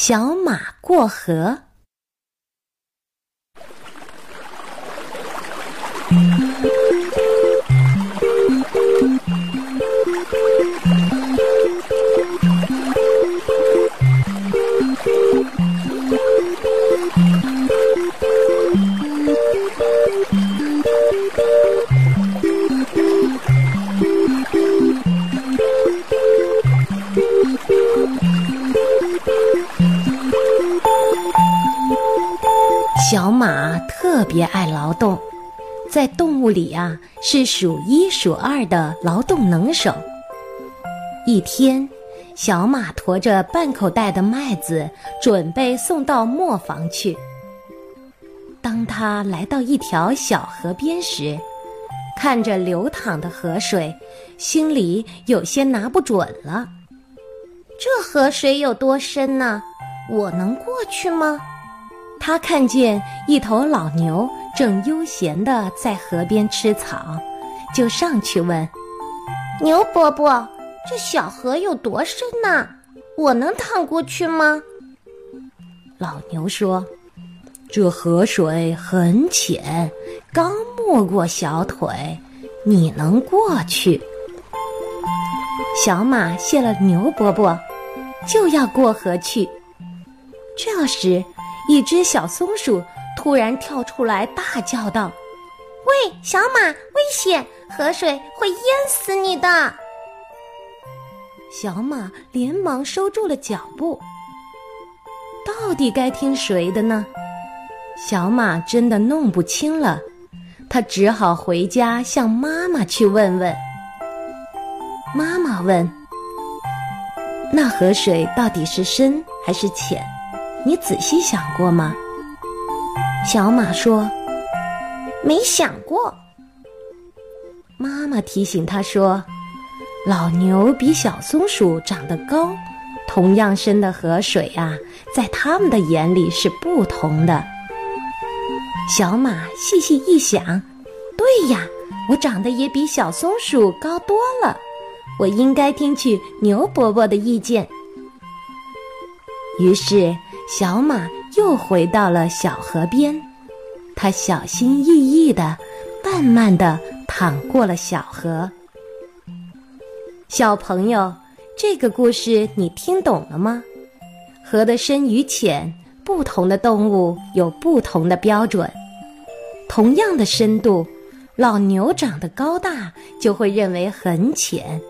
小马过河。小马特别爱劳动，在动物里啊是数一数二的劳动能手。一天，小马驮着半口袋的麦子，准备送到磨坊去。当他来到一条小河边时，看着流淌的河水，心里有些拿不准了。这河水有多深呢？我能过去吗？他看见一头老牛正悠闲地在河边吃草，就上去问：“牛伯伯，这小河有多深呢？我能趟过去吗？”老牛说：“这河水很浅，刚没过小腿，你能过去。”小马谢了牛伯伯，就要过河去。这时，一只小松鼠突然跳出来，大叫道：“喂，小马，危险！河水会淹死你的！”小马连忙收住了脚步。到底该听谁的呢？小马真的弄不清了，他只好回家向妈妈去问问。妈妈问：“那河水到底是深还是浅？”你仔细想过吗？小马说：“没想过。”妈妈提醒他说：“老牛比小松鼠长得高，同样深的河水啊，在他们的眼里是不同的。”小马细细一想：“对呀，我长得也比小松鼠高多了，我应该听取牛伯伯的意见。”于是。小马又回到了小河边，它小心翼翼地、慢慢地淌过了小河。小朋友，这个故事你听懂了吗？河的深与浅，不同的动物有不同的标准。同样的深度，老牛长得高大就会认为很浅，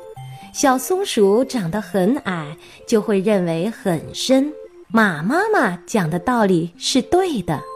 小松鼠长得很矮就会认为很深。马妈妈讲的道理是对的。